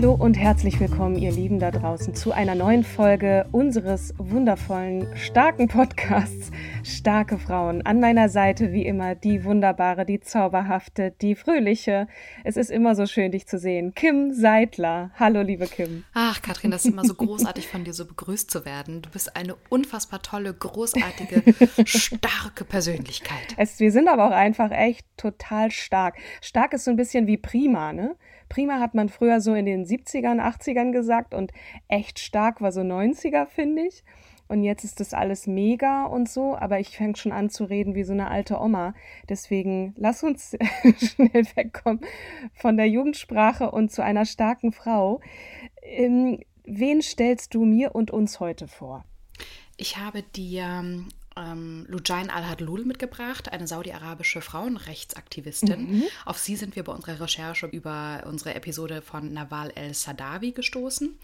Hallo und herzlich willkommen, ihr Lieben da draußen, zu einer neuen Folge unseres wundervollen, starken Podcasts Starke Frauen. An meiner Seite wie immer die wunderbare, die zauberhafte, die fröhliche. Es ist immer so schön, dich zu sehen. Kim Seidler. Hallo, liebe Kim. Ach, Katrin, das ist immer so großartig von dir so begrüßt zu werden. Du bist eine unfassbar tolle, großartige, starke Persönlichkeit. Es, wir sind aber auch einfach echt total stark. Stark ist so ein bisschen wie prima, ne? Prima hat man früher so in den 70ern, 80ern gesagt und echt stark war so 90er, finde ich. Und jetzt ist das alles mega und so, aber ich fange schon an zu reden wie so eine alte Oma. Deswegen lass uns schnell wegkommen von der Jugendsprache und zu einer starken Frau. Ähm, wen stellst du mir und uns heute vor? Ich habe dir ähm, Lujain al-Hadlul mitgebracht, eine saudi-arabische Frauenrechtsaktivistin. Mhm. Auf sie sind wir bei unserer Recherche über unsere Episode von Nawal el-Sadawi gestoßen.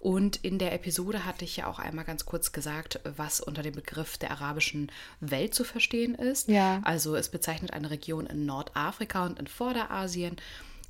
Und in der Episode hatte ich ja auch einmal ganz kurz gesagt, was unter dem Begriff der arabischen Welt zu verstehen ist. Ja. Also es bezeichnet eine Region in Nordafrika und in Vorderasien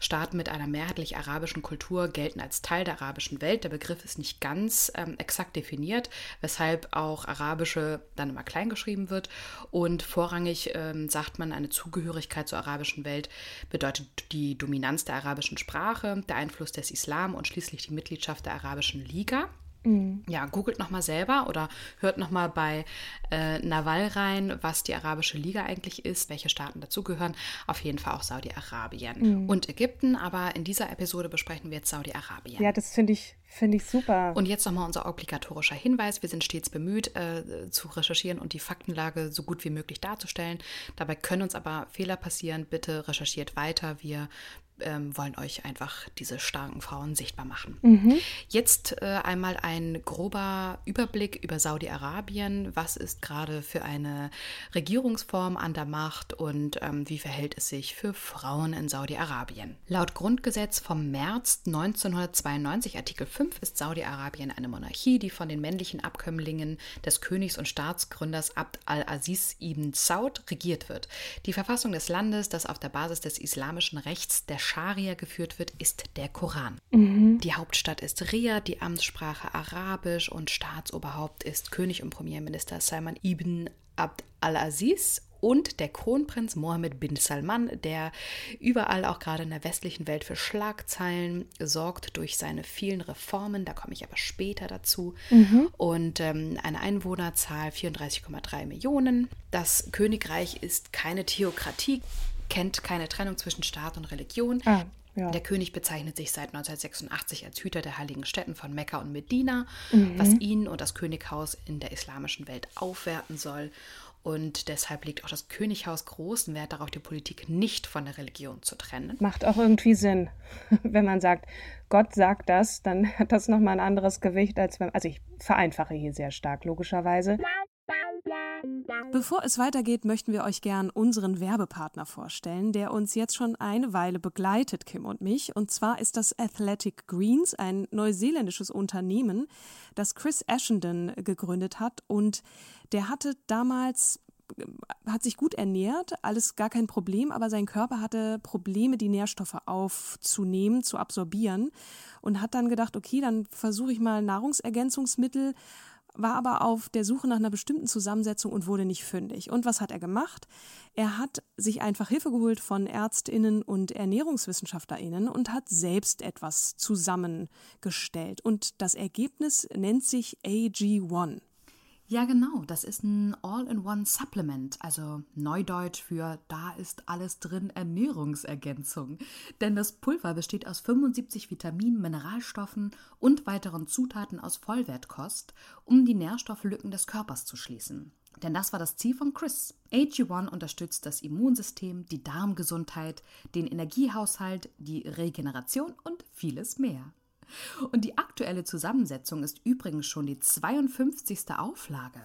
Staaten mit einer mehrheitlich arabischen Kultur gelten als Teil der arabischen Welt. Der Begriff ist nicht ganz ähm, exakt definiert, weshalb auch arabische dann immer klein geschrieben wird. Und vorrangig ähm, sagt man, eine Zugehörigkeit zur arabischen Welt bedeutet die Dominanz der arabischen Sprache, der Einfluss des Islam und schließlich die Mitgliedschaft der Arabischen Liga. Mhm. Ja, googelt nochmal selber oder hört nochmal bei äh, Nawal rein, was die Arabische Liga eigentlich ist, welche Staaten dazugehören. Auf jeden Fall auch Saudi-Arabien mhm. und Ägypten, aber in dieser Episode besprechen wir jetzt Saudi-Arabien. Ja, das finde ich, find ich super. Und jetzt nochmal unser obligatorischer Hinweis. Wir sind stets bemüht, äh, zu recherchieren und die Faktenlage so gut wie möglich darzustellen. Dabei können uns aber Fehler passieren. Bitte recherchiert weiter. Wir ähm, wollen euch einfach diese starken Frauen sichtbar machen. Mhm. Jetzt äh, einmal ein grober Überblick über Saudi-Arabien. Was ist gerade für eine Regierungsform an der Macht und ähm, wie verhält es sich für Frauen in Saudi-Arabien? Laut Grundgesetz vom März 1992, Artikel 5, ist Saudi-Arabien eine Monarchie, die von den männlichen Abkömmlingen des Königs und Staatsgründers Abd al-Aziz ibn Saud regiert wird. Die Verfassung des Landes, das auf der Basis des islamischen Rechts der Scharia geführt wird, ist der Koran. Mhm. Die Hauptstadt ist Riyadh, die Amtssprache Arabisch und Staatsoberhaupt ist König und Premierminister Salman ibn Abd al-Aziz und der Kronprinz Mohammed bin Salman, der überall auch gerade in der westlichen Welt für Schlagzeilen sorgt durch seine vielen Reformen. Da komme ich aber später dazu. Mhm. Und ähm, eine Einwohnerzahl 34,3 Millionen. Das Königreich ist keine Theokratie kennt keine Trennung zwischen Staat und Religion. Ah, ja. Der König bezeichnet sich seit 1986 als Hüter der heiligen Städten von Mekka und Medina, mhm. was ihn und das Könighaus in der islamischen Welt aufwerten soll. Und deshalb legt auch das Könighaus großen Wert darauf, die Politik nicht von der Religion zu trennen. Macht auch irgendwie Sinn, wenn man sagt, Gott sagt das, dann hat das nochmal ein anderes Gewicht, als wenn. Also ich vereinfache hier sehr stark, logischerweise. Bevor es weitergeht, möchten wir euch gern unseren Werbepartner vorstellen, der uns jetzt schon eine Weile begleitet, Kim und mich. Und zwar ist das Athletic Greens, ein neuseeländisches Unternehmen, das Chris Ashenden gegründet hat. Und der hatte damals hat sich gut ernährt, alles gar kein Problem, aber sein Körper hatte Probleme, die Nährstoffe aufzunehmen, zu absorbieren und hat dann gedacht, okay, dann versuche ich mal Nahrungsergänzungsmittel war aber auf der Suche nach einer bestimmten Zusammensetzung und wurde nicht fündig. Und was hat er gemacht? Er hat sich einfach Hilfe geholt von Ärztinnen und Ernährungswissenschaftlerinnen und hat selbst etwas zusammengestellt. Und das Ergebnis nennt sich AG1. Ja, genau. Das ist ein All-in-One-Supplement, also Neudeutsch für da ist alles drin Ernährungsergänzung. Denn das Pulver besteht aus 75 Vitaminen, Mineralstoffen und weiteren Zutaten aus Vollwertkost, um die Nährstofflücken des Körpers zu schließen. Denn das war das Ziel von Chris. AG1 unterstützt das Immunsystem, die Darmgesundheit, den Energiehaushalt, die Regeneration und vieles mehr. Und die aktuelle Zusammensetzung ist übrigens schon die 52. Auflage.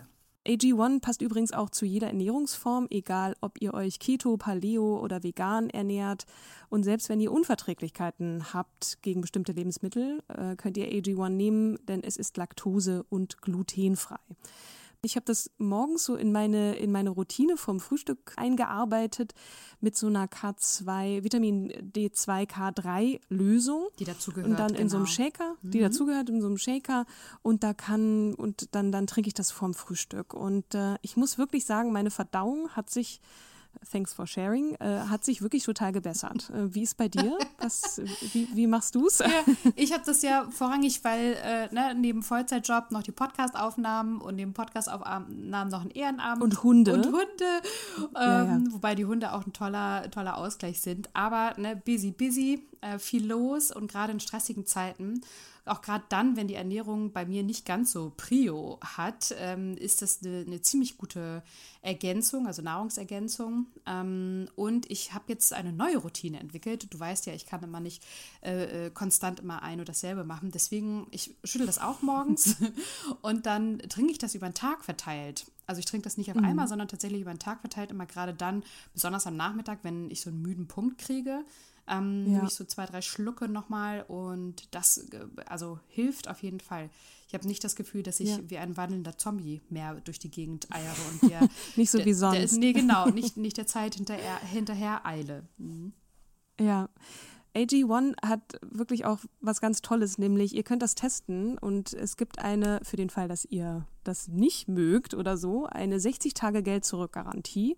AG1 passt übrigens auch zu jeder Ernährungsform, egal ob ihr euch Keto, Paleo oder vegan ernährt. Und selbst wenn ihr Unverträglichkeiten habt gegen bestimmte Lebensmittel, äh, könnt ihr AG1 nehmen, denn es ist laktose- und glutenfrei. Ich habe das morgens so in meine, in meine Routine vom Frühstück eingearbeitet mit so einer K2, Vitamin D2, K3 Lösung. Die dazugehört. Und dann genau. in so einem genau. Shaker, die mhm. dazugehört in so einem Shaker. Und da kann, und dann, dann trinke ich das vorm Frühstück. Und äh, ich muss wirklich sagen, meine Verdauung hat sich thanks for sharing, äh, hat sich wirklich total gebessert. Äh, wie ist bei dir? Was, wie, wie machst du es? Ja, ich habe das ja vorrangig, weil äh, ne, neben Vollzeitjob noch die Podcastaufnahmen und neben Podcastaufnahmen noch ein Ehrenamt. Und Hunde. Und Hunde. Ähm, ja, ja. Wobei die Hunde auch ein toller, toller Ausgleich sind. Aber ne, busy, busy, äh, viel los und gerade in stressigen Zeiten auch gerade dann, wenn die Ernährung bei mir nicht ganz so Prio hat, ähm, ist das eine, eine, ziemlich gute Ergänzung, also Nahrungsergänzung. Ähm, und ich habe jetzt eine neue Routine entwickelt. Du weißt ja, ich kann immer nicht äh, äh konstant immer ein oder dasselbe machen. Deswegen, ich schüttel das auch morgens und dann trinke ich das über den Tag verteilt. Also ich trinke das nicht auf mhm. einmal, sondern tatsächlich über den Tag verteilt, immer gerade dann, besonders am Nachmittag, wenn ich so einen müden Punkt kriege, ähm, ja. Nehme ich so zwei, drei Schlucke nochmal und das äh, also hilft auf jeden Fall. Ich habe nicht das Gefühl, dass ich ja. wie ein wandelnder Zombie mehr durch die Gegend eiere und der, nicht so wie sonst. Der, nee, genau, nicht, nicht der Zeit hinterher, hinterher eile. Mhm. Ja. AG1 hat wirklich auch was ganz Tolles, nämlich ihr könnt das testen und es gibt eine, für den Fall, dass ihr das nicht mögt oder so, eine 60-Tage-Geld-Zurück-Garantie.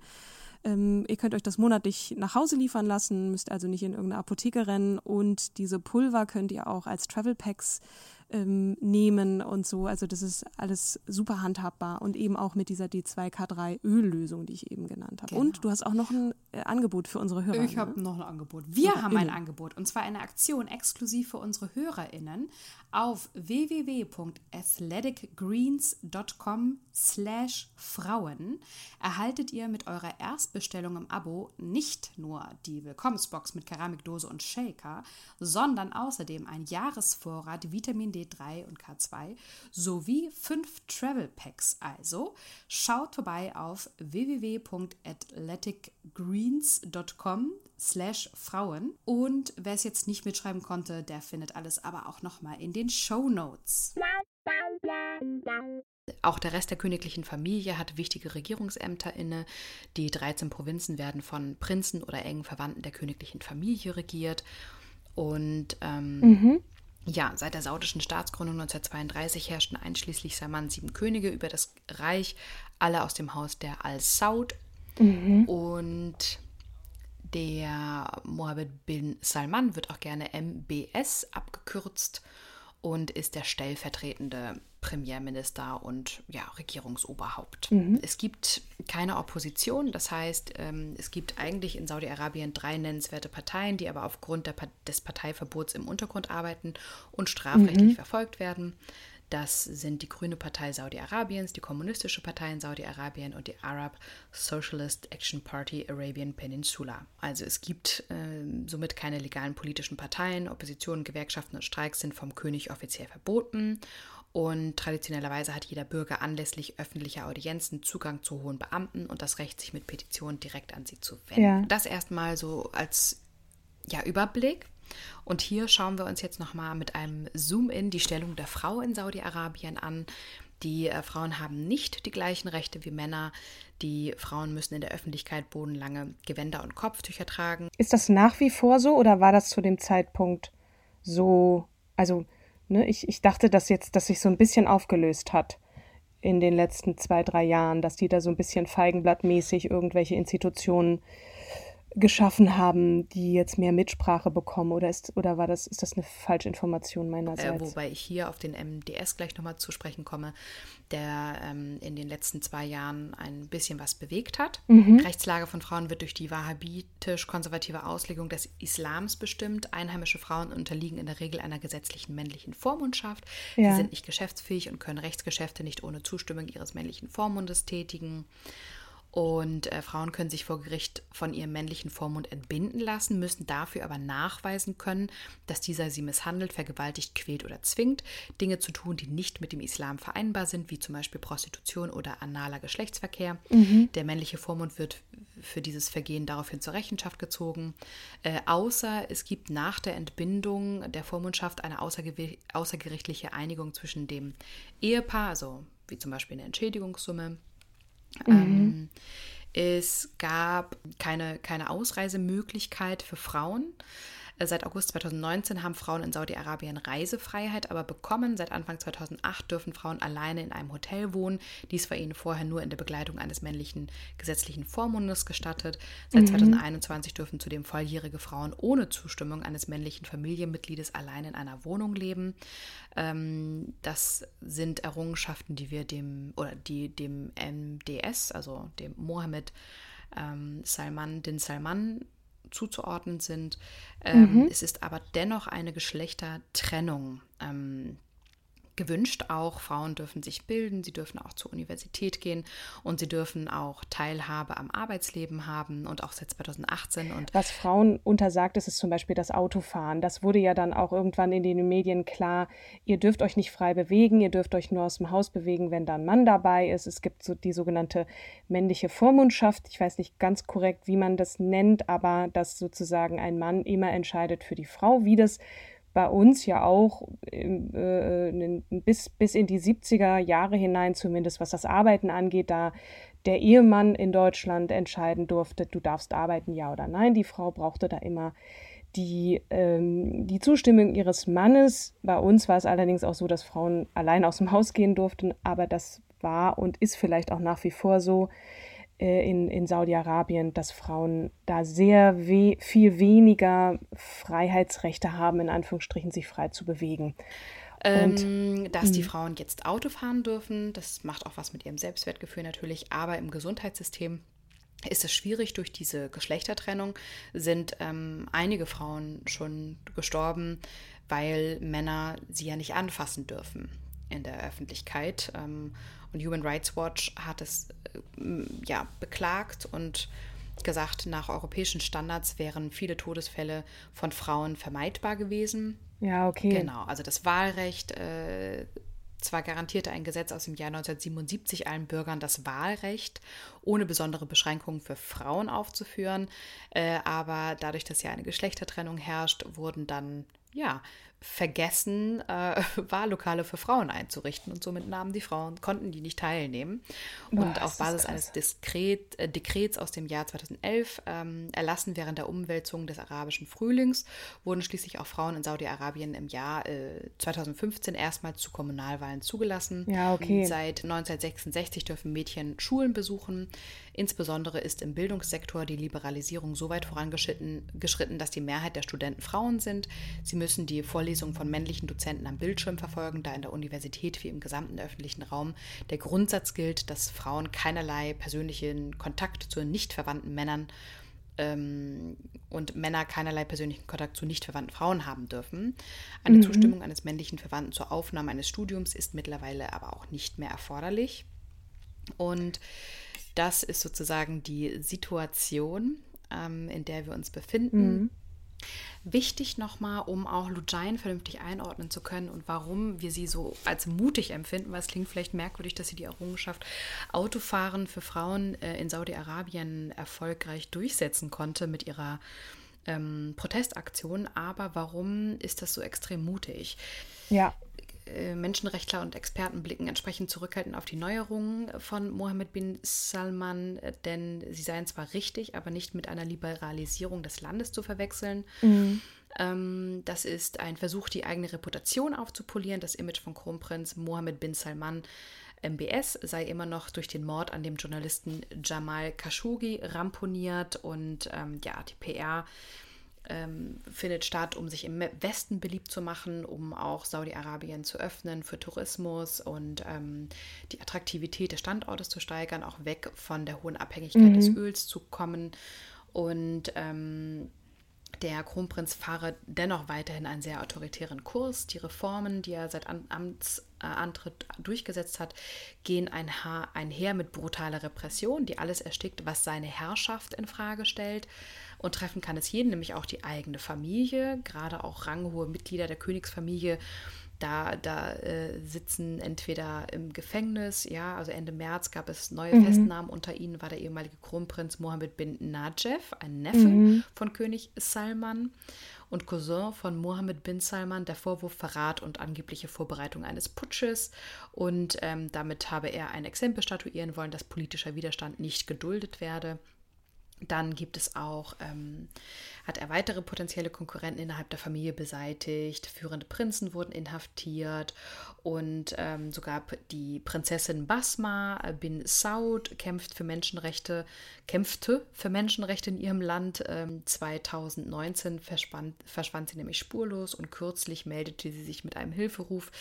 Ähm, ihr könnt euch das monatlich nach Hause liefern lassen, müsst also nicht in irgendeine Apotheke rennen. Und diese Pulver könnt ihr auch als Travel Packs ähm, nehmen und so. Also das ist alles super handhabbar und eben auch mit dieser D2K3 Öllösung, die ich eben genannt habe. Genau. Und du hast auch noch ein äh, Angebot für unsere Hörer. Ich habe ne? noch ein Angebot. Wir Oder haben ein Angebot und zwar eine Aktion exklusiv für unsere HörerInnen auf www.athleticgreens.com slash Frauen erhaltet ihr mit eurer Erstbestellung im Abo nicht nur die Willkommensbox mit Keramikdose und Shaker, sondern außerdem ein Jahresvorrat Vitamin D3 und K2 sowie fünf Travel Packs. Also schaut vorbei auf www.athleticgreens.com slash Frauen. Und wer es jetzt nicht mitschreiben konnte, der findet alles aber auch nochmal in den Show Notes. Auch der Rest der königlichen Familie hat wichtige Regierungsämter inne. Die 13 Provinzen werden von Prinzen oder engen Verwandten der königlichen Familie regiert. Und ähm, mhm. Ja, seit der saudischen Staatsgründung 1932 herrschten einschließlich Salman sieben Könige über das Reich, alle aus dem Haus der Al-Saud. Mhm. Und der Mohammed bin Salman wird auch gerne MBS abgekürzt und ist der stellvertretende Premierminister und ja, Regierungsoberhaupt. Mhm. Es gibt keine Opposition, das heißt, ähm, es gibt eigentlich in Saudi-Arabien drei nennenswerte Parteien, die aber aufgrund der, des Parteiverbots im Untergrund arbeiten und strafrechtlich mhm. verfolgt werden. Das sind die Grüne Partei Saudi-Arabiens, die Kommunistische Partei in Saudi-Arabien und die Arab Socialist Action Party Arabian Peninsula. Also es gibt äh, somit keine legalen politischen Parteien. Opposition, Gewerkschaften und Streiks sind vom König offiziell verboten. Und traditionellerweise hat jeder Bürger anlässlich öffentlicher Audienzen Zugang zu hohen Beamten und das Recht, sich mit Petitionen direkt an sie zu wenden. Ja. Das erstmal so als ja, Überblick. Und hier schauen wir uns jetzt nochmal mit einem Zoom-in die Stellung der Frau in Saudi-Arabien an. Die äh, Frauen haben nicht die gleichen Rechte wie Männer. Die Frauen müssen in der Öffentlichkeit bodenlange Gewänder und Kopftücher tragen. Ist das nach wie vor so oder war das zu dem Zeitpunkt so? Also, ne, ich, ich dachte, dass jetzt, dass sich so ein bisschen aufgelöst hat in den letzten zwei, drei Jahren, dass die da so ein bisschen feigenblattmäßig irgendwelche Institutionen geschaffen haben, die jetzt mehr Mitsprache bekommen oder ist oder war das ist das eine Falschinformation meinerseits? Äh, wobei ich hier auf den MDS gleich nochmal zu sprechen komme, der ähm, in den letzten zwei Jahren ein bisschen was bewegt hat. Mhm. Rechtslage von Frauen wird durch die wahhabitisch-konservative Auslegung des Islams bestimmt. Einheimische Frauen unterliegen in der Regel einer gesetzlichen männlichen Vormundschaft. Ja. Sie sind nicht geschäftsfähig und können Rechtsgeschäfte nicht ohne Zustimmung ihres männlichen Vormundes tätigen. Und äh, Frauen können sich vor Gericht von ihrem männlichen Vormund entbinden lassen, müssen dafür aber nachweisen können, dass dieser sie misshandelt, vergewaltigt, quält oder zwingt, Dinge zu tun, die nicht mit dem Islam vereinbar sind, wie zum Beispiel Prostitution oder analer Geschlechtsverkehr. Mhm. Der männliche Vormund wird für dieses Vergehen daraufhin zur Rechenschaft gezogen, äh, außer es gibt nach der Entbindung der Vormundschaft eine außergerichtliche Einigung zwischen dem Ehepaar, also wie zum Beispiel eine Entschädigungssumme Mhm. Ähm, es gab keine, keine Ausreisemöglichkeit für Frauen. Seit August 2019 haben Frauen in Saudi-Arabien Reisefreiheit aber bekommen. Seit Anfang 2008 dürfen Frauen alleine in einem Hotel wohnen. Dies war ihnen vorher nur in der Begleitung eines männlichen gesetzlichen Vormundes gestattet. Seit mhm. 2021 dürfen zudem volljährige Frauen ohne Zustimmung eines männlichen Familienmitgliedes allein in einer Wohnung leben. Ähm, das sind Errungenschaften, die wir dem oder die dem MDS, also dem Mohammed ähm, Salman, den Salman zuzuordnen sind. Ähm, mhm. Es ist aber dennoch eine Geschlechtertrennung. Ähm, gewünscht auch. Frauen dürfen sich bilden, sie dürfen auch zur Universität gehen und sie dürfen auch Teilhabe am Arbeitsleben haben und auch seit 2018. Und Was Frauen untersagt, ist, ist zum Beispiel das Autofahren. Das wurde ja dann auch irgendwann in den Medien klar. Ihr dürft euch nicht frei bewegen, ihr dürft euch nur aus dem Haus bewegen, wenn da ein Mann dabei ist. Es gibt so die sogenannte männliche Vormundschaft. Ich weiß nicht ganz korrekt, wie man das nennt, aber dass sozusagen ein Mann immer entscheidet für die Frau, wie das bei uns ja auch äh, bis, bis in die 70er Jahre hinein, zumindest was das Arbeiten angeht, da der Ehemann in Deutschland entscheiden durfte, du darfst arbeiten, ja oder nein. Die Frau brauchte da immer die, ähm, die Zustimmung ihres Mannes. Bei uns war es allerdings auch so, dass Frauen allein aus dem Haus gehen durften, aber das war und ist vielleicht auch nach wie vor so. Äh, in, in Saudi-Arabien, dass Frauen da sehr we viel weniger Freiheitsrechte haben, in Anführungsstrichen, sich frei zu bewegen. Und, ähm, dass die hm. Frauen jetzt Auto fahren dürfen, das macht auch was mit ihrem Selbstwertgefühl natürlich, aber im Gesundheitssystem ist es schwierig durch diese Geschlechtertrennung, sind ähm, einige Frauen schon gestorben, weil Männer sie ja nicht anfassen dürfen in der Öffentlichkeit. Ähm, und Human Rights Watch hat es äh, ja, beklagt und gesagt, nach europäischen Standards wären viele Todesfälle von Frauen vermeidbar gewesen. Ja, okay. Genau, also das Wahlrecht, äh, zwar garantierte ein Gesetz aus dem Jahr 1977 allen Bürgern das Wahlrecht, ohne besondere Beschränkungen für Frauen aufzuführen, äh, aber dadurch, dass ja eine Geschlechtertrennung herrscht, wurden dann ja vergessen, äh, Wahllokale für Frauen einzurichten und somit nahmen die Frauen, konnten die nicht teilnehmen. Boah, und auf Basis eines Diskret, äh, Dekrets aus dem Jahr 2011, ähm, erlassen während der Umwälzung des arabischen Frühlings, wurden schließlich auch Frauen in Saudi-Arabien im Jahr äh, 2015 erstmals zu Kommunalwahlen zugelassen. Ja, okay. Seit 1966 dürfen Mädchen Schulen besuchen. Insbesondere ist im Bildungssektor die Liberalisierung so weit vorangeschritten, dass die Mehrheit der Studenten Frauen sind. Sie müssen die Vorlesungen von männlichen Dozenten am Bildschirm verfolgen, da in der Universität wie im gesamten öffentlichen Raum der Grundsatz gilt, dass Frauen keinerlei persönlichen Kontakt zu nicht verwandten Männern ähm, und Männer keinerlei persönlichen Kontakt zu nicht verwandten Frauen haben dürfen. Eine mhm. Zustimmung eines männlichen Verwandten zur Aufnahme eines Studiums ist mittlerweile aber auch nicht mehr erforderlich. Und das ist sozusagen die Situation, ähm, in der wir uns befinden. Mhm. Wichtig nochmal, um auch Lujain vernünftig einordnen zu können und warum wir sie so als mutig empfinden, weil es klingt vielleicht merkwürdig, dass sie die Errungenschaft Autofahren für Frauen äh, in Saudi-Arabien erfolgreich durchsetzen konnte mit ihrer ähm, Protestaktion. Aber warum ist das so extrem mutig? Ja. Äh, Menschenrechtler und Experten blicken entsprechend zurückhaltend auf die Neuerungen von Mohammed bin Salman, denn sie seien zwar richtig, aber nicht mit einer Liberalisierung des Landes zu verwechseln. Mhm. Ähm, das ist ein Versuch, die eigene Reputation aufzupolieren. Das Image von Kronprinz Mohammed bin Salman MBS sei immer noch durch den Mord an dem Journalisten Jamal Khashoggi ramponiert und ähm, ja, die PR ähm, findet statt, um sich im Westen beliebt zu machen, um auch Saudi-Arabien zu öffnen für Tourismus und ähm, die Attraktivität des Standortes zu steigern, auch weg von der hohen Abhängigkeit mhm. des Öls zu kommen. Und ähm, der Kronprinz fahre dennoch weiterhin einen sehr autoritären Kurs. Die Reformen, die er seit An Amtsantritt durchgesetzt hat, gehen einher mit brutaler Repression, die alles erstickt, was seine Herrschaft in Frage stellt. Und treffen kann es jeden, nämlich auch die eigene Familie, gerade auch ranghohe Mitglieder der Königsfamilie da, da äh, sitzen entweder im Gefängnis, ja, also Ende März gab es neue mhm. Festnahmen. Unter ihnen war der ehemalige Kronprinz Mohammed bin Najef, ein Neffe mhm. von König Salman und Cousin von Mohammed bin Salman, der Vorwurf Verrat und angebliche Vorbereitung eines Putsches. Und ähm, damit habe er ein Exempel statuieren wollen, dass politischer Widerstand nicht geduldet werde. Dann gibt es auch ähm, hat er weitere potenzielle Konkurrenten innerhalb der Familie beseitigt, führende Prinzen wurden inhaftiert und ähm, sogar die Prinzessin Basma bin Saud kämpft für Menschenrechte, kämpfte für Menschenrechte in ihrem Land. Ähm, 2019 verschwand, verschwand sie nämlich spurlos und kürzlich meldete sie sich mit einem Hilferuf,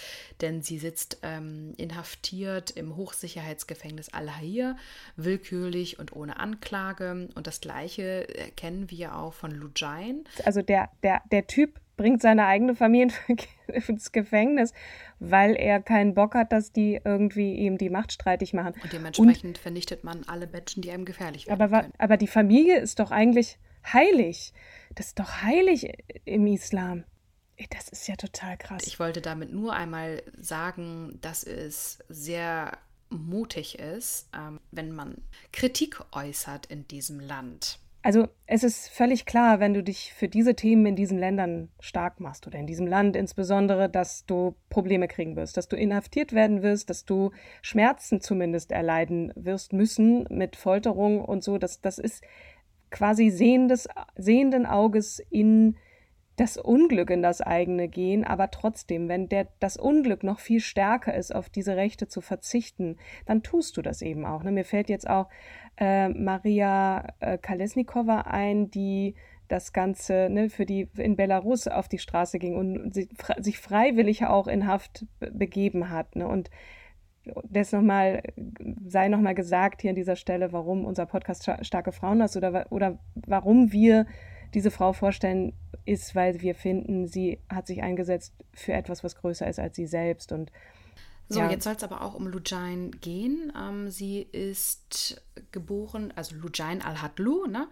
denn sie sitzt ähm, inhaftiert im Hochsicherheitsgefängnis Al-Hair, willkürlich und ohne Anklage. Und das Gleiche kennen wir auch von Giant. Also der, der, der Typ bringt seine eigene Familie ins Gefängnis, weil er keinen Bock hat, dass die irgendwie ihm die Macht streitig machen. Und dementsprechend Und, vernichtet man alle Menschen, die einem gefährlich werden. Aber, aber die Familie ist doch eigentlich heilig. Das ist doch heilig im Islam. Das ist ja total krass. Ich wollte damit nur einmal sagen, dass es sehr mutig ist, ähm, wenn man Kritik äußert in diesem Land. Also es ist völlig klar, wenn du dich für diese Themen in diesen Ländern stark machst oder in diesem Land insbesondere, dass du Probleme kriegen wirst, dass du inhaftiert werden wirst, dass du Schmerzen zumindest erleiden wirst müssen mit Folterung und so. Das, das ist quasi sehendes, sehenden Auges in das Unglück in das eigene gehen, aber trotzdem, wenn der, das Unglück noch viel stärker ist, auf diese Rechte zu verzichten, dann tust du das eben auch. Ne? Mir fällt jetzt auch äh, Maria äh, Kalesnikova ein, die das Ganze ne, für die in Belarus auf die Straße ging und sie, sich freiwillig auch in Haft begeben hat. Ne? Und das nochmal, sei nochmal gesagt hier an dieser Stelle, warum unser Podcast Starke Frauen ist oder, oder warum wir diese Frau vorstellen, ist, weil wir finden, sie hat sich eingesetzt für etwas, was größer ist als sie selbst. Und so, ja. jetzt soll es aber auch um Lujain gehen. Ähm, sie ist geboren, also Lujain al-Hadlu, ne?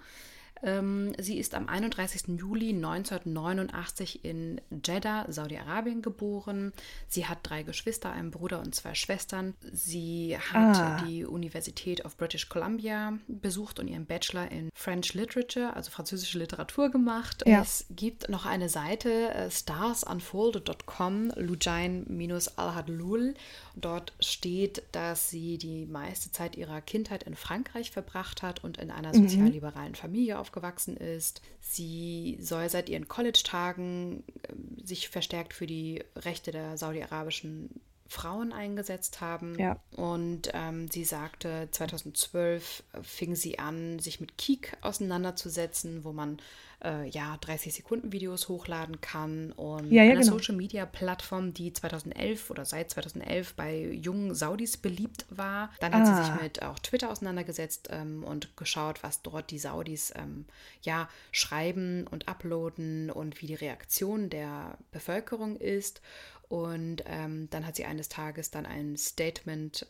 Ähm, sie ist am 31. Juli 1989 in Jeddah, Saudi-Arabien geboren. Sie hat drei Geschwister, einen Bruder und zwei Schwestern. Sie hat ah. die Universität of British Columbia besucht und ihren Bachelor in French Literature, also französische Literatur gemacht. Ja. Es gibt noch eine Seite, äh, starsunfolded.com, Lujain-Al-Hadlul. Dort steht, dass sie die meiste Zeit ihrer Kindheit in Frankreich verbracht hat und in einer mhm. sozialliberalen Familie aufgewachsen aufgewachsen ist. Sie soll seit ihren College-Tagen äh, sich verstärkt für die Rechte der saudi-arabischen Frauen eingesetzt haben. Ja. Und ähm, sie sagte, 2012 fing sie an, sich mit Kik auseinanderzusetzen, wo man äh, ja 30 Sekunden Videos hochladen kann und ja, ja, eine genau. Social Media Plattform, die 2011 oder seit 2011 bei jungen Saudis beliebt war. Dann hat ah. sie sich mit auch Twitter auseinandergesetzt ähm, und geschaut, was dort die Saudis ähm, ja schreiben und uploaden und wie die Reaktion der Bevölkerung ist. Und ähm, dann hat sie eines Tages dann ein Statement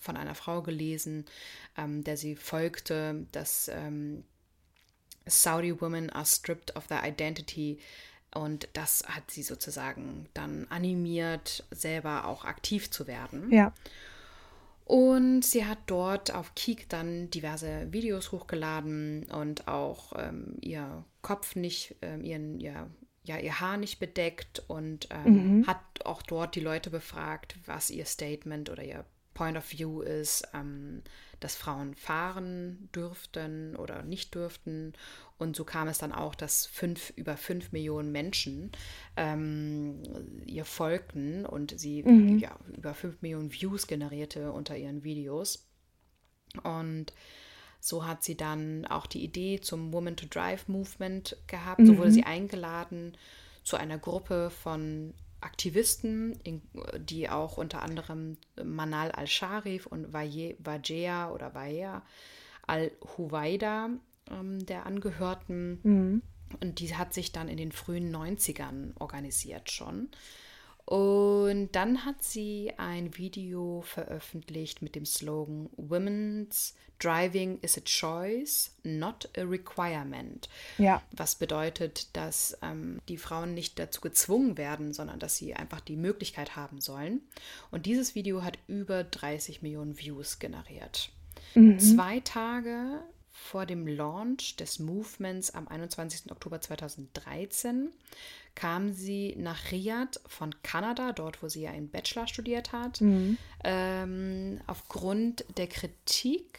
von einer Frau gelesen, ähm, der sie folgte, dass ähm, Saudi women are stripped of their identity. Und das hat sie sozusagen dann animiert, selber auch aktiv zu werden. Ja. Und sie hat dort auf Kik dann diverse Videos hochgeladen und auch ähm, ihr Kopf nicht, ähm, ihren, ihr, ja, ihr Haar nicht bedeckt und ähm, mhm. hat auch dort die Leute befragt, was ihr Statement oder ihr Point of View ist, ähm, dass Frauen fahren dürften oder nicht dürften. Und so kam es dann auch, dass fünf, über fünf Millionen Menschen ähm, ihr folgten und sie mhm. ja, über fünf Millionen Views generierte unter ihren Videos. Und so hat sie dann auch die Idee zum Woman to Drive Movement gehabt. Mhm. So wurde sie eingeladen zu einer Gruppe von Aktivisten, die auch unter anderem Manal al-Sharif und Wajea oder Wajea al-Huwaida ähm, der angehörten. Mhm. Und die hat sich dann in den frühen 90ern organisiert schon. Und dann hat sie ein Video veröffentlicht mit dem Slogan Women's Driving is a choice, not a requirement. Ja. Was bedeutet, dass ähm, die Frauen nicht dazu gezwungen werden, sondern dass sie einfach die Möglichkeit haben sollen. Und dieses Video hat über 30 Millionen Views generiert. Mhm. Zwei Tage vor dem Launch des Movements am 21. Oktober 2013 kam sie nach Riyadh von Kanada, dort wo sie ja einen Bachelor studiert hat, mhm. ähm, aufgrund der Kritik,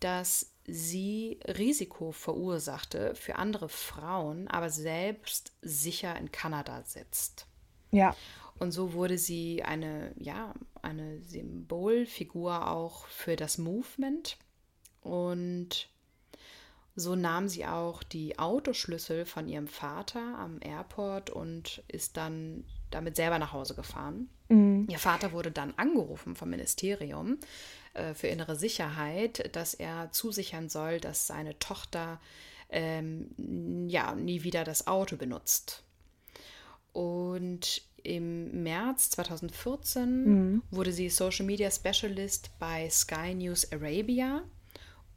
dass sie Risiko verursachte für andere Frauen, aber selbst sicher in Kanada sitzt. Ja. Und so wurde sie eine, ja, eine Symbolfigur auch für das Movement. Und so nahm sie auch die Autoschlüssel von ihrem Vater am Airport und ist dann damit selber nach Hause gefahren. Mhm. Ihr Vater wurde dann angerufen vom Ministerium äh, für innere Sicherheit, dass er zusichern soll, dass seine Tochter ähm, ja nie wieder das Auto benutzt. Und im März 2014 mhm. wurde sie Social Media Specialist bei Sky News Arabia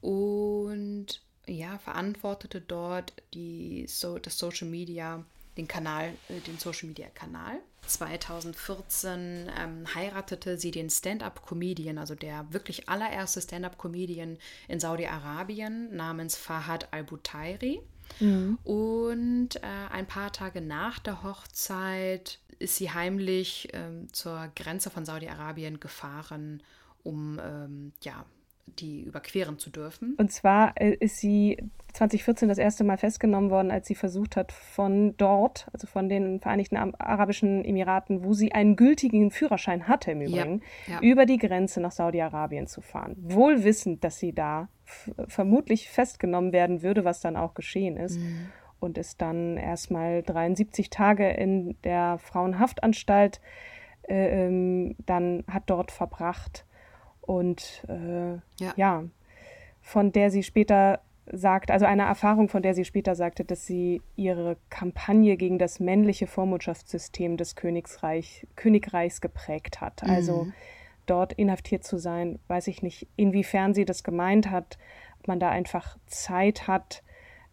und ja, verantwortete dort die, so, das Social Media, den Kanal, äh, den Social Media Kanal. 2014 ähm, heiratete sie den Stand-up-Comedian, also der wirklich allererste Stand-up-Comedian in Saudi-Arabien namens Fahad al-Butairi. Mhm. Und äh, ein paar Tage nach der Hochzeit ist sie heimlich ähm, zur Grenze von Saudi-Arabien gefahren, um ähm, ja, die überqueren zu dürfen. Und zwar äh, ist sie 2014 das erste Mal festgenommen worden, als sie versucht hat, von dort, also von den Vereinigten Arabischen Emiraten, wo sie einen gültigen Führerschein hatte im Übrigen, ja, ja. über die Grenze nach Saudi-Arabien zu fahren. Wohl wissend, dass sie da vermutlich festgenommen werden würde, was dann auch geschehen ist. Mhm. Und ist dann erstmal 73 Tage in der Frauenhaftanstalt äh, ähm, dann hat dort verbracht und äh, ja. ja, von der sie später sagt, also eine Erfahrung, von der sie später sagte, dass sie ihre Kampagne gegen das männliche Vormundschaftssystem des Königsreich, Königreichs geprägt hat. Also mhm. dort inhaftiert zu sein, weiß ich nicht, inwiefern sie das gemeint hat, ob man da einfach Zeit hat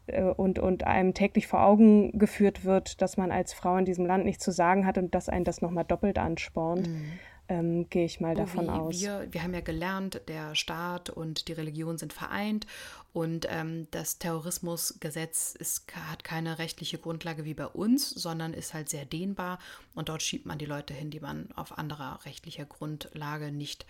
äh, und, und einem täglich vor Augen geführt wird, dass man als Frau in diesem Land nichts zu sagen hat und dass einen das nochmal doppelt anspornt. Mhm ähm, gehe ich mal davon wie aus. Wir, wir haben ja gelernt, der Staat und die Religion sind vereint und ähm, das Terrorismusgesetz ist, hat keine rechtliche Grundlage wie bei uns, sondern ist halt sehr dehnbar und dort schiebt man die Leute hin, die man auf anderer rechtlicher Grundlage nicht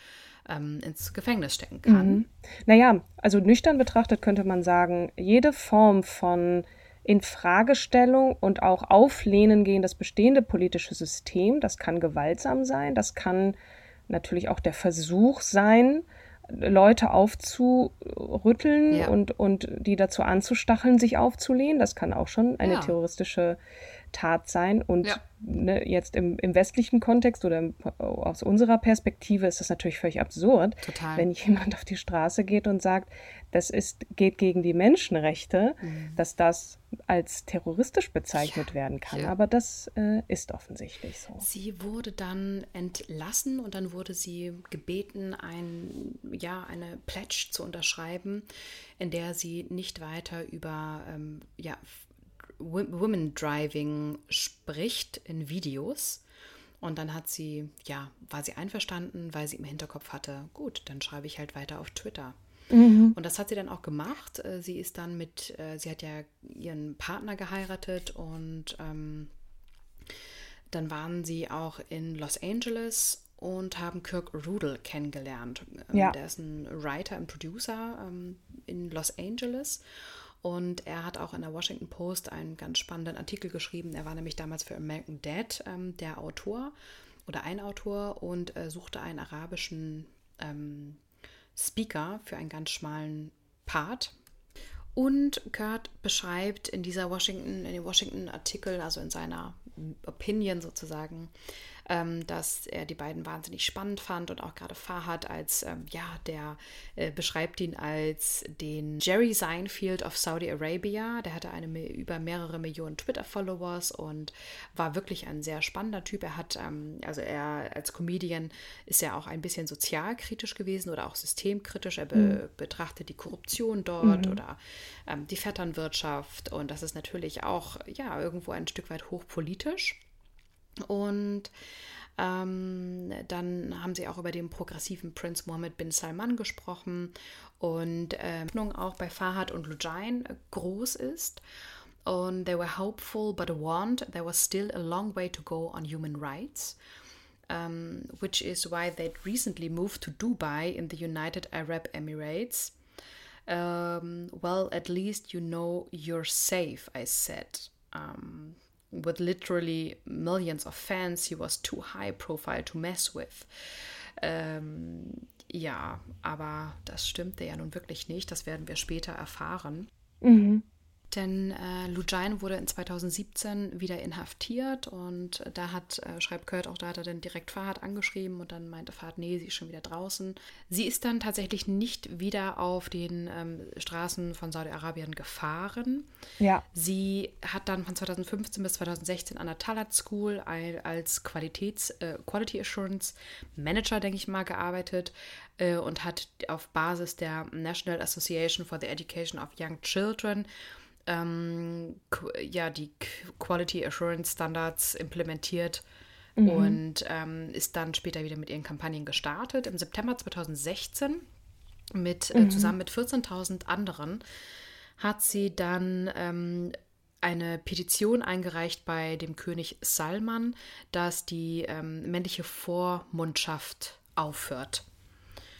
ähm, ins Gefängnis stecken kann. Mhm. Naja, also nüchtern betrachtet könnte man sagen, jede Form von Infragestellung und auch Auflehnen gegen das bestehende politische System. Das kann gewaltsam sein, das kann natürlich auch der Versuch sein, Leute aufzurütteln ja. und, und die dazu anzustacheln, sich aufzulehnen. Das kann auch schon eine ja. terroristische Tat sein. Und ja. ne, jetzt im, im, westlichen Kontext oder im, aus unserer Perspektive ist das natürlich völlig absurd, Total. wenn jemand auf die Straße geht und sagt, das ist, geht gegen die Menschenrechte, mhm. dass das als terroristisch bezeichnet ja, werden kann. Ja. Aber das äh, ist offensichtlich so. Sie wurde dann entlassen und dann wurde sie gebeten, ein, ja, eine Pledge zu unterschreiben, in der sie nicht weiter über ähm, ja, Women Driving spricht in Videos. Und dann hat sie, ja, war sie einverstanden, weil sie im Hinterkopf hatte, gut, dann schreibe ich halt weiter auf Twitter. Mhm. Und das hat sie dann auch gemacht. Äh, sie ist dann mit, äh, sie hat ja ihren Partner geheiratet und ähm, dann waren sie auch in Los Angeles und haben Kirk Rudel kennengelernt. Ähm, ja. Der ist ein Writer und Producer ähm, in Los Angeles. Und er hat auch in der Washington Post einen ganz spannenden Artikel geschrieben. Er war nämlich damals für American Dad ähm, der Autor oder ein Autor und äh, suchte einen arabischen ähm, Speaker für einen ganz schmalen Part. Und Kurt beschreibt in dieser Washington, in dem Washington-Artikel, also in seiner Opinion sozusagen, ähm, dass er die beiden wahnsinnig spannend fand und auch gerade Fahad als, ähm, ja, der äh, beschreibt ihn als den Jerry Seinfeld of Saudi Arabia. Der hatte eine über mehrere Millionen Twitter-Followers und war wirklich ein sehr spannender Typ. Er hat, ähm, also er als Comedian ist ja auch ein bisschen sozialkritisch gewesen oder auch systemkritisch. Er be mhm. betrachtet die Korruption dort mhm. oder ähm, die Vetternwirtschaft und das ist natürlich auch, ja, irgendwo ein Stück weit hochpolitisch. Und ähm, dann haben sie auch über den progressiven Prinz Mohammed bin Salman gesprochen und äh, auch bei Fahad und Lujain groß ist. Und they were hopeful but warned there was still a long way to go on human rights. Um, which is why they'd recently moved to Dubai in the United Arab Emirates. Um, well, at least you know you're safe, I said. Um, with literally millions of fans, he was too high profile to mess with. Ähm, ja, aber das stimmte ja nun wirklich nicht. Das werden wir später erfahren. Mhm. Denn äh, Lujain wurde in 2017 wieder inhaftiert und da hat, äh, schreibt Kurt auch, da hat er dann direkt Fahad angeschrieben und dann meinte Fahad, nee, sie ist schon wieder draußen. Sie ist dann tatsächlich nicht wieder auf den ähm, Straßen von Saudi-Arabien gefahren. Ja. Sie hat dann von 2015 bis 2016 an der Talat School als Qualitäts, äh, Quality Assurance Manager, denke ich mal, gearbeitet äh, und hat auf Basis der National Association for the Education of Young Children ähm, ja, die Quality Assurance Standards implementiert mhm. und ähm, ist dann später wieder mit ihren Kampagnen gestartet. Im September 2016 mit, äh, mhm. äh, zusammen mit 14.000 anderen hat sie dann ähm, eine Petition eingereicht bei dem König Salman, dass die ähm, männliche Vormundschaft aufhört.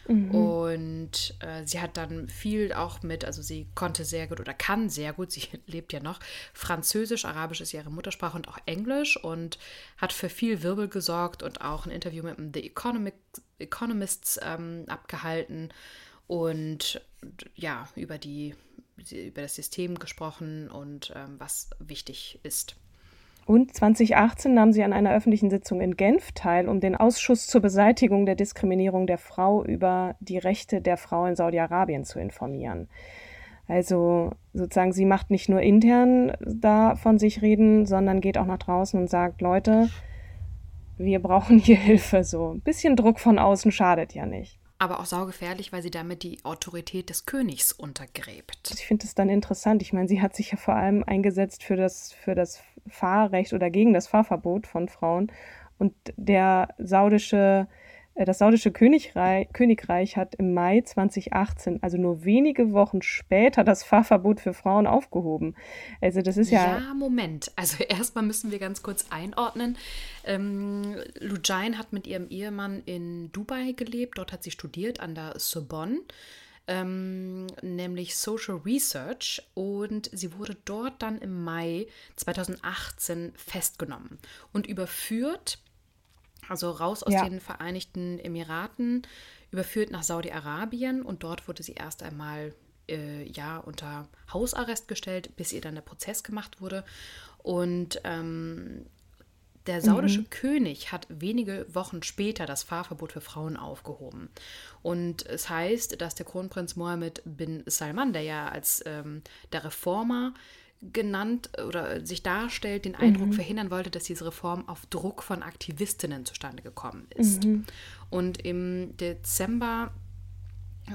Mhm. Und äh, sie hat dann viel auch mit, also sie konnte sehr gut oder kann sehr gut, sie lebt ja noch, Französisch, Arabisch ist ihre Muttersprache und auch Englisch und hat für viel Wirbel gesorgt und auch ein Interview mit dem The Economic, Economists ähm, abgehalten und ja, über die über das System gesprochen und ähm, was wichtig ist. Und 2018 nahm sie an einer öffentlichen Sitzung in Genf teil, um den Ausschuss zur Beseitigung der Diskriminierung der Frau über die Rechte der Frau in Saudi-Arabien zu informieren. Also sozusagen, sie macht nicht nur intern da von sich reden, sondern geht auch nach draußen und sagt, Leute, wir brauchen hier Hilfe. So ein bisschen Druck von außen schadet ja nicht aber auch saugefährlich, weil sie damit die Autorität des Königs untergräbt. Ich finde es dann interessant. Ich meine, sie hat sich ja vor allem eingesetzt für das, für das Fahrrecht oder gegen das Fahrverbot von Frauen. Und der saudische äh, das saudische Königreich, Königreich, hat im Mai 2018, also nur wenige Wochen später, das Fahrverbot für Frauen aufgehoben. Also das ist ja. Ja, Moment. Also erstmal müssen wir ganz kurz einordnen. Ähm, Lujain hat mit ihrem Ehemann in Dubai gelebt. Dort hat sie studiert an der Sorbonne. Ähm, nämlich Social Research und sie wurde dort dann im Mai 2018 festgenommen und überführt also raus aus ja. den Vereinigten Emiraten, überführt nach Saudi-Arabien und dort wurde sie erst einmal äh, ja unter Hausarrest gestellt, bis ihr dann der Prozess gemacht wurde. Und ähm, der saudische mhm. König hat wenige Wochen später das Fahrverbot für Frauen aufgehoben. Und es heißt, dass der Kronprinz Mohammed bin Salman, der ja als ähm, der Reformer genannt oder sich darstellt, den Eindruck mhm. verhindern wollte, dass diese Reform auf Druck von Aktivistinnen zustande gekommen ist. Mhm. Und im Dezember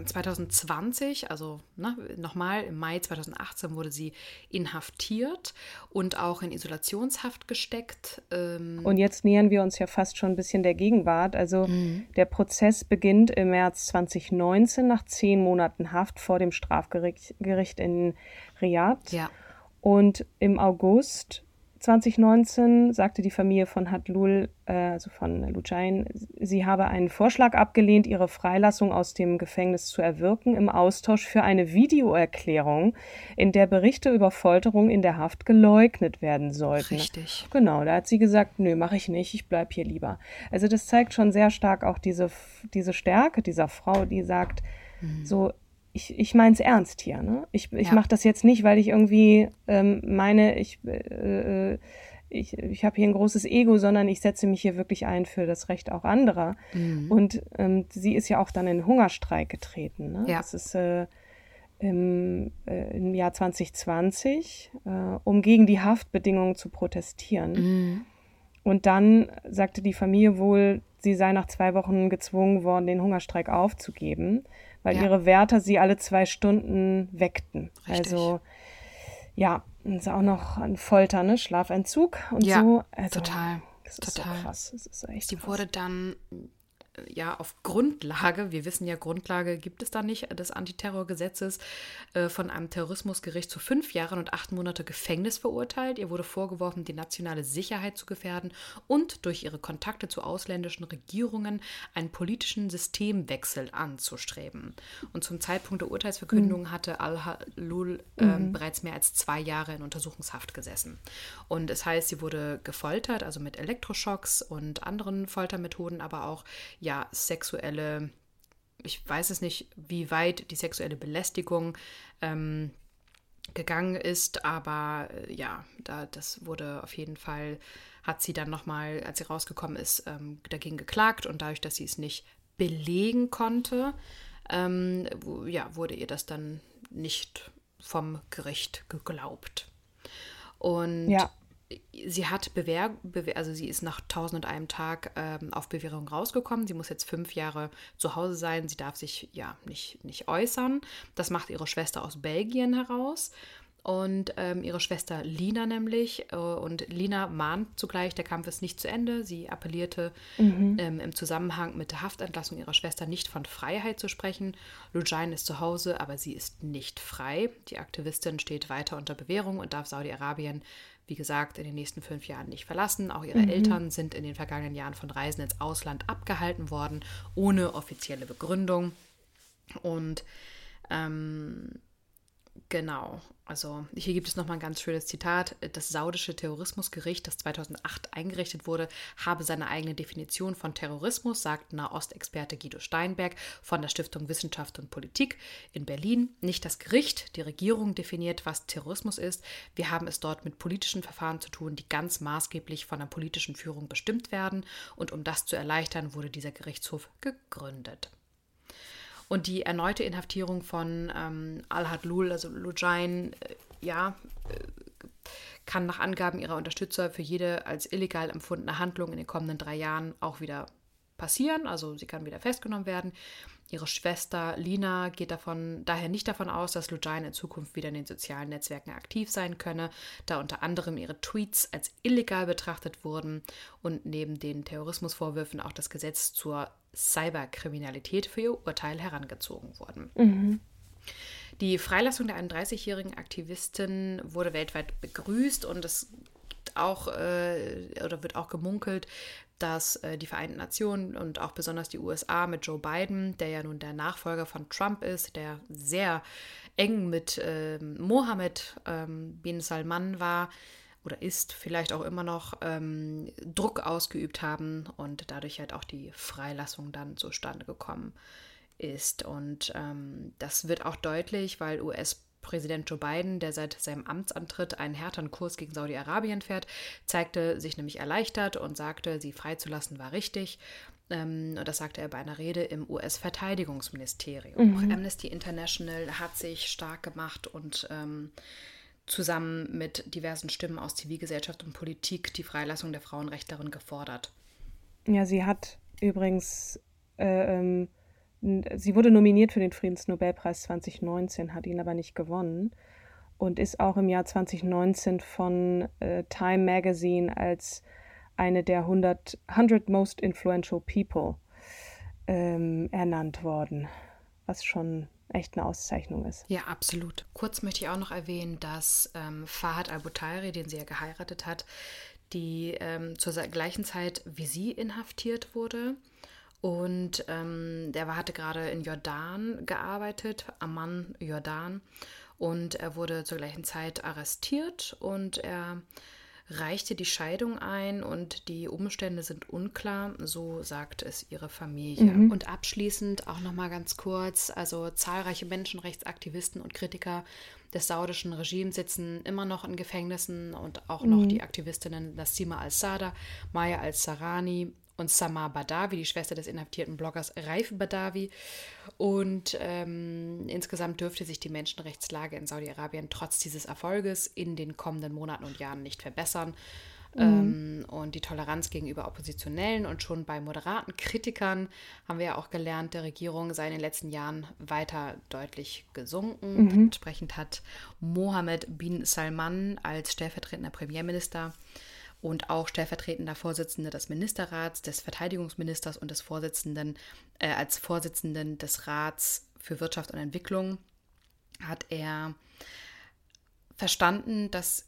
2020, also ne, nochmal im Mai 2018 wurde sie inhaftiert und auch in Isolationshaft gesteckt. Ähm und jetzt nähern wir uns ja fast schon ein bisschen der Gegenwart. Also mhm. der Prozess beginnt im März 2019 nach zehn Monaten Haft vor dem Strafgericht in Riyadh. Ja. Und im August 2019 sagte die Familie von Hadlul, äh, also von Lujain, sie habe einen Vorschlag abgelehnt, ihre Freilassung aus dem Gefängnis zu erwirken, im Austausch für eine Videoerklärung, in der Berichte über Folterung in der Haft geleugnet werden sollten. Richtig. Genau, da hat sie gesagt, nö, mache ich nicht, ich bleib hier lieber. Also das zeigt schon sehr stark auch diese, diese Stärke dieser Frau, die sagt, mhm. so, ich, ich meine es ernst hier. Ne? Ich, ich ja. mache das jetzt nicht, weil ich irgendwie ähm, meine, ich, äh, äh, ich, ich habe hier ein großes Ego, sondern ich setze mich hier wirklich ein für das Recht auch anderer. Mhm. Und ähm, sie ist ja auch dann in Hungerstreik getreten. Ne? Ja. Das ist äh, im, äh, im Jahr 2020, äh, um gegen die Haftbedingungen zu protestieren. Mhm. Und dann sagte die Familie wohl, sie sei nach zwei Wochen gezwungen worden, den Hungerstreik aufzugeben weil ja. ihre Wärter sie alle zwei Stunden weckten. Richtig. Also ja, das ist auch noch ein Folter, ne? Schlafentzug und ja, so. Also, total. Das ist total. so krass. Das ist echt sie krass. wurde dann ja auf Grundlage, wir wissen ja, Grundlage gibt es da nicht, des Antiterrorgesetzes, äh, von einem Terrorismusgericht zu fünf Jahren und acht Monate Gefängnis verurteilt. Ihr wurde vorgeworfen, die nationale Sicherheit zu gefährden und durch ihre Kontakte zu ausländischen Regierungen einen politischen Systemwechsel anzustreben. Und zum Zeitpunkt der Urteilsverkündung mhm. hatte Al-Halul äh, mhm. bereits mehr als zwei Jahre in Untersuchungshaft gesessen. Und es heißt, sie wurde gefoltert, also mit Elektroschocks und anderen Foltermethoden, aber auch ja, sexuelle, ich weiß es nicht, wie weit die sexuelle Belästigung ähm, gegangen ist, aber äh, ja, da, das wurde auf jeden Fall, hat sie dann nochmal, als sie rausgekommen ist, ähm, dagegen geklagt und dadurch, dass sie es nicht belegen konnte, ähm, ja, wurde ihr das dann nicht vom Gericht geglaubt. Und ja sie hat Bewehr, Bewehr, also sie ist nach 1001 Tag ähm, auf Bewährung rausgekommen. Sie muss jetzt fünf Jahre zu Hause sein. Sie darf sich ja nicht, nicht äußern. Das macht ihre Schwester aus Belgien heraus. Und ähm, ihre Schwester Lina nämlich. Äh, und Lina mahnt zugleich, der Kampf ist nicht zu Ende. Sie appellierte mhm. ähm, im Zusammenhang mit der Haftentlassung ihrer Schwester nicht von Freiheit zu sprechen. Lujain ist zu Hause, aber sie ist nicht frei. Die Aktivistin steht weiter unter Bewährung und darf Saudi-Arabien wie gesagt, in den nächsten fünf Jahren nicht verlassen. Auch ihre mhm. Eltern sind in den vergangenen Jahren von Reisen ins Ausland abgehalten worden, ohne offizielle Begründung. Und ähm, Genau, also hier gibt es nochmal ein ganz schönes Zitat. Das saudische Terrorismusgericht, das 2008 eingerichtet wurde, habe seine eigene Definition von Terrorismus, sagt Nahostexperte Guido Steinberg von der Stiftung Wissenschaft und Politik in Berlin. Nicht das Gericht, die Regierung definiert, was Terrorismus ist. Wir haben es dort mit politischen Verfahren zu tun, die ganz maßgeblich von der politischen Führung bestimmt werden. Und um das zu erleichtern, wurde dieser Gerichtshof gegründet. Und die erneute Inhaftierung von ähm, Al-Hadlul, also Lujain, äh, ja, äh, kann nach Angaben ihrer Unterstützer für jede als illegal empfundene Handlung in den kommenden drei Jahren auch wieder passieren. Also sie kann wieder festgenommen werden. Ihre Schwester Lina geht davon, daher nicht davon aus, dass Lujain in Zukunft wieder in den sozialen Netzwerken aktiv sein könne, da unter anderem ihre Tweets als illegal betrachtet wurden und neben den Terrorismusvorwürfen auch das Gesetz zur Cyberkriminalität für ihr Urteil herangezogen wurden. Mhm. Die Freilassung der 31-jährigen Aktivistin wurde weltweit begrüßt und es auch äh, oder wird auch gemunkelt, dass äh, die Vereinten Nationen und auch besonders die USA mit Joe Biden, der ja nun der Nachfolger von Trump ist, der sehr eng mit äh, Mohammed ähm, bin Salman war, oder ist vielleicht auch immer noch ähm, Druck ausgeübt haben und dadurch halt auch die Freilassung dann zustande gekommen ist. Und ähm, das wird auch deutlich, weil US-Präsident Joe Biden, der seit seinem Amtsantritt einen härteren Kurs gegen Saudi-Arabien fährt, zeigte sich nämlich erleichtert und sagte, sie freizulassen war richtig. Ähm, das sagte er bei einer Rede im US-Verteidigungsministerium. Mhm. Auch Amnesty International hat sich stark gemacht und ähm, zusammen mit diversen Stimmen aus Zivilgesellschaft und Politik die Freilassung der Frauenrechtlerin gefordert. Ja, sie hat übrigens, äh, ähm, sie wurde nominiert für den Friedensnobelpreis 2019, hat ihn aber nicht gewonnen und ist auch im Jahr 2019 von äh, Time Magazine als eine der 100, 100 Most Influential People ähm, ernannt worden, was schon echt eine Auszeichnung ist. Ja, absolut. Kurz möchte ich auch noch erwähnen, dass ähm, Fahad al-Butairi, den sie ja geheiratet hat, die ähm, zur gleichen Zeit wie sie inhaftiert wurde. Und ähm, der hatte gerade in Jordan gearbeitet, Amman, Jordan. Und er wurde zur gleichen Zeit arrestiert und er reichte die Scheidung ein und die Umstände sind unklar, so sagt es ihre Familie. Mhm. Und abschließend auch noch mal ganz kurz, also zahlreiche Menschenrechtsaktivisten und Kritiker des saudischen Regimes sitzen immer noch in Gefängnissen und auch noch mhm. die Aktivistinnen Nassima al-Sada, Maya al-Sarani, und Samar Badawi, die Schwester des inhaftierten Bloggers Raif Badawi. Und ähm, insgesamt dürfte sich die Menschenrechtslage in Saudi-Arabien trotz dieses Erfolges in den kommenden Monaten und Jahren nicht verbessern. Mhm. Ähm, und die Toleranz gegenüber Oppositionellen und schon bei moderaten Kritikern haben wir ja auch gelernt, der Regierung sei in den letzten Jahren weiter deutlich gesunken. Mhm. Entsprechend hat Mohammed bin Salman als stellvertretender Premierminister und auch stellvertretender Vorsitzender des Ministerrats, des Verteidigungsministers und des Vorsitzenden, äh, als Vorsitzenden des Rats für Wirtschaft und Entwicklung hat er verstanden, dass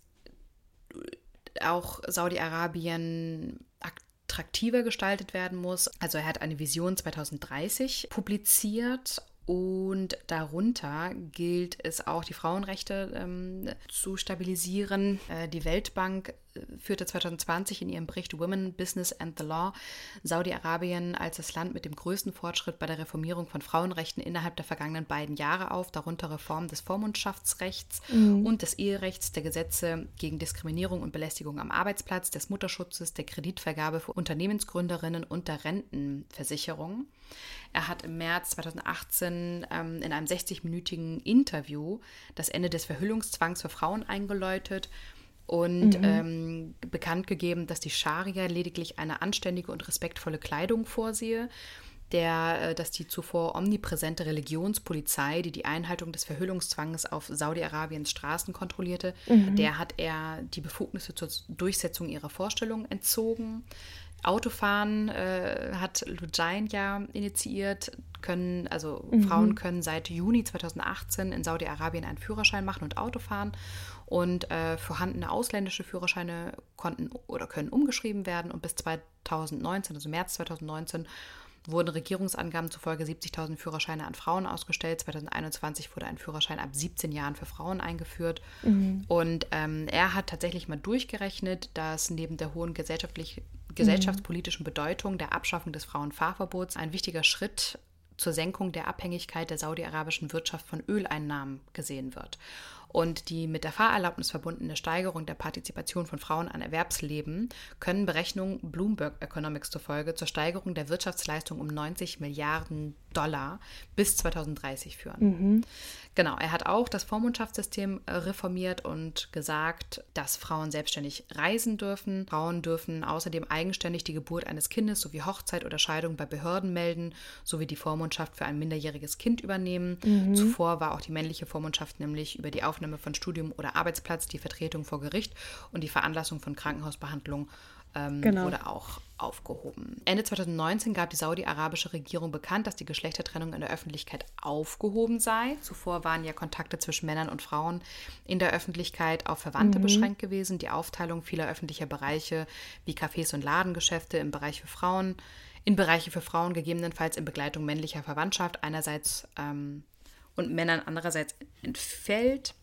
auch Saudi-Arabien attraktiver gestaltet werden muss. Also er hat eine Vision 2030 publiziert und darunter gilt es auch, die Frauenrechte ähm, zu stabilisieren. Äh, die Weltbank führte 2020 in ihrem Bericht Women, Business and the Law Saudi-Arabien als das Land mit dem größten Fortschritt bei der Reformierung von Frauenrechten innerhalb der vergangenen beiden Jahre auf, darunter Reform des Vormundschaftsrechts mhm. und des Eherechts, der Gesetze gegen Diskriminierung und Belästigung am Arbeitsplatz, des Mutterschutzes, der Kreditvergabe für Unternehmensgründerinnen und der Rentenversicherung. Er hat im März 2018 ähm, in einem 60-minütigen Interview das Ende des Verhüllungszwangs für Frauen eingeläutet und mhm. ähm, bekannt gegeben, dass die Scharia lediglich eine anständige und respektvolle Kleidung vorsehe der, äh, dass die zuvor omnipräsente Religionspolizei, die die Einhaltung des Verhüllungszwangs auf Saudi-Arabiens Straßen kontrollierte, mhm. der hat er die Befugnisse zur Durchsetzung ihrer Vorstellungen entzogen. Autofahren äh, hat Lujain ja initiiert, können, also mhm. Frauen können seit Juni 2018 in Saudi-Arabien einen Führerschein machen und Auto fahren. Und äh, vorhandene ausländische Führerscheine konnten oder können umgeschrieben werden. Und bis 2019, also März 2019, wurden Regierungsangaben zufolge 70.000 Führerscheine an Frauen ausgestellt. 2021 wurde ein Führerschein ab 17 Jahren für Frauen eingeführt. Mhm. Und ähm, er hat tatsächlich mal durchgerechnet, dass neben der hohen gesellschaftlich, gesellschaftspolitischen Bedeutung der Abschaffung des Frauenfahrverbots ein wichtiger Schritt zur Senkung der Abhängigkeit der saudi-arabischen Wirtschaft von Öleinnahmen gesehen wird und die mit der Fahrerlaubnis verbundene Steigerung der Partizipation von Frauen an Erwerbsleben können Berechnungen Bloomberg Economics zufolge zur Steigerung der Wirtschaftsleistung um 90 Milliarden Dollar bis 2030 führen. Mhm. Genau, er hat auch das Vormundschaftssystem äh, reformiert und gesagt, dass Frauen selbstständig reisen dürfen. Frauen dürfen außerdem eigenständig die Geburt eines Kindes sowie Hochzeit oder Scheidung bei Behörden melden, sowie die Vormundschaft für ein minderjähriges Kind übernehmen. Mhm. Zuvor war auch die männliche Vormundschaft nämlich über die Aufnahme von Studium oder Arbeitsplatz, die Vertretung vor Gericht und die Veranlassung von Krankenhausbehandlung ähm, genau. wurde auch aufgehoben. Ende 2019 gab die saudi-arabische Regierung bekannt, dass die Geschlechtertrennung in der Öffentlichkeit aufgehoben sei. Zuvor waren ja Kontakte zwischen Männern und Frauen in der Öffentlichkeit auf Verwandte mhm. beschränkt gewesen. Die Aufteilung vieler öffentlicher Bereiche wie Cafés und Ladengeschäfte im Bereich für Frauen, in Bereiche für Frauen gegebenenfalls in Begleitung männlicher Verwandtschaft einerseits ähm, und Männern andererseits entfällt.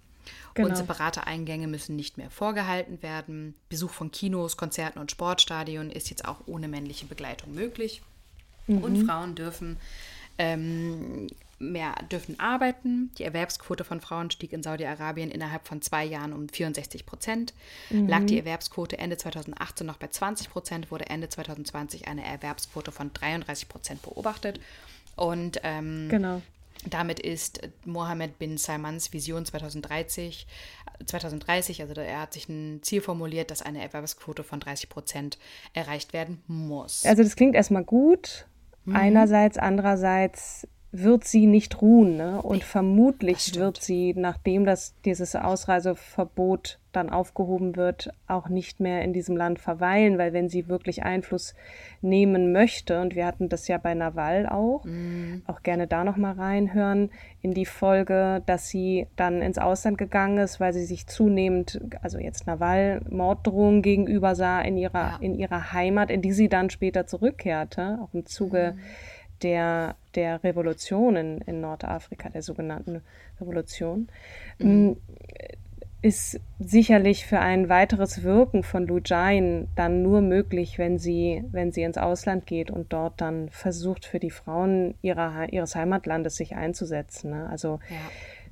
Genau. Und separate Eingänge müssen nicht mehr vorgehalten werden. Besuch von Kinos, Konzerten und Sportstadien ist jetzt auch ohne männliche Begleitung möglich. Mhm. Und Frauen dürfen ähm, mehr dürfen arbeiten. Die Erwerbsquote von Frauen stieg in Saudi-Arabien innerhalb von zwei Jahren um 64 Prozent. Mhm. Lag die Erwerbsquote Ende 2018 noch bei 20 Prozent, wurde Ende 2020 eine Erwerbsquote von 33 Prozent beobachtet. Und ähm, genau. Damit ist Mohammed bin Salmans Vision 2030, 2030, also er hat sich ein Ziel formuliert, dass eine Erwerbsquote von 30 Prozent erreicht werden muss. Also das klingt erstmal gut. Mhm. Einerseits, andererseits wird sie nicht ruhen. Ne? Und vermutlich wird sie, nachdem das, dieses Ausreiseverbot dann aufgehoben wird, auch nicht mehr in diesem Land verweilen, weil wenn sie wirklich Einfluss nehmen möchte, und wir hatten das ja bei Nawal auch, mm. auch gerne da nochmal reinhören in die Folge, dass sie dann ins Ausland gegangen ist, weil sie sich zunehmend, also jetzt Nawal, Morddrohungen gegenüber sah in ihrer, ja. in ihrer Heimat, in die sie dann später zurückkehrte, auch im Zuge mm der, der Revolution in, in Nordafrika, der sogenannten Revolution, mhm. ist sicherlich für ein weiteres Wirken von Lujain dann nur möglich, wenn sie, wenn sie ins Ausland geht und dort dann versucht, für die Frauen ihrer, ihres Heimatlandes sich einzusetzen. Ne? Also ja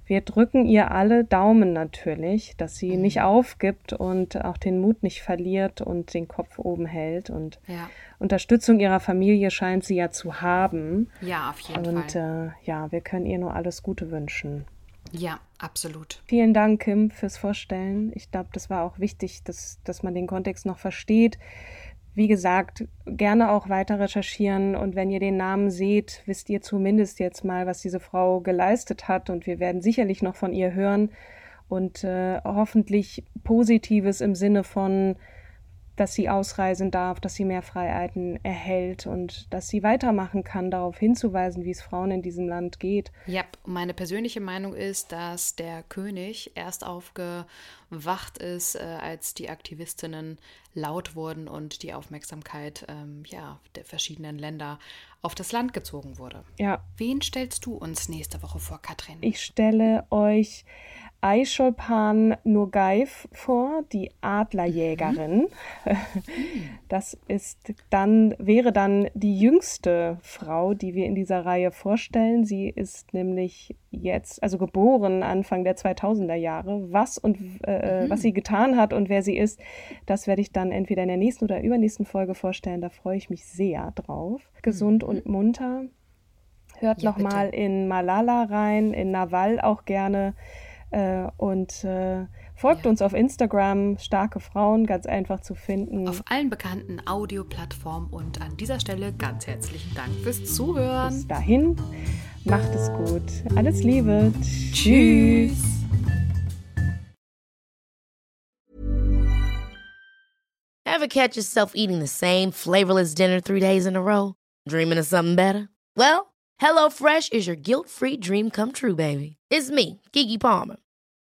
wir drücken ihr alle Daumen natürlich, dass sie mhm. nicht aufgibt und auch den Mut nicht verliert und den Kopf oben hält. Und ja. Unterstützung ihrer Familie scheint sie ja zu haben. Ja, auf jeden und, Fall. Und äh, ja, wir können ihr nur alles Gute wünschen. Ja, absolut. Vielen Dank, Kim, fürs Vorstellen. Ich glaube, das war auch wichtig, dass, dass man den Kontext noch versteht wie gesagt, gerne auch weiter recherchieren. Und wenn ihr den Namen seht, wisst ihr zumindest jetzt mal, was diese Frau geleistet hat. Und wir werden sicherlich noch von ihr hören. Und äh, hoffentlich Positives im Sinne von dass sie ausreisen darf, dass sie mehr Freiheiten erhält und dass sie weitermachen kann, darauf hinzuweisen, wie es Frauen in diesem Land geht. Ja, meine persönliche Meinung ist, dass der König erst aufgewacht ist, äh, als die Aktivistinnen laut wurden und die Aufmerksamkeit ähm, ja, der verschiedenen Länder auf das Land gezogen wurde. Ja. Wen stellst du uns nächste Woche vor, Katrin? Ich stelle euch Aisholpan Nurgaif vor, die Adlerjägerin. Mhm. Das ist dann, wäre dann die jüngste Frau, die wir in dieser Reihe vorstellen. Sie ist nämlich jetzt, also geboren Anfang der 2000er Jahre. Was und äh, mhm. was sie getan hat und wer sie ist, das werde ich dann entweder in der nächsten oder übernächsten Folge vorstellen. Da freue ich mich sehr drauf. Gesund mhm. und munter. Hört ja, nochmal in Malala rein, in Nawal auch gerne. Äh, und äh, folgt ja. uns auf Instagram, starke Frauen, ganz einfach zu finden. Auf allen bekannten Audioplattformen und an dieser Stelle ganz herzlichen Dank fürs Zuhören. Bis dahin, macht es gut. Alles Liebe. Tschüss. Ever catch yourself eating the same flavorless dinner three days in a row? Dreaming of something better? Well, HelloFresh is your guilt-free dream come true, baby. It's me, Kiki Palmer.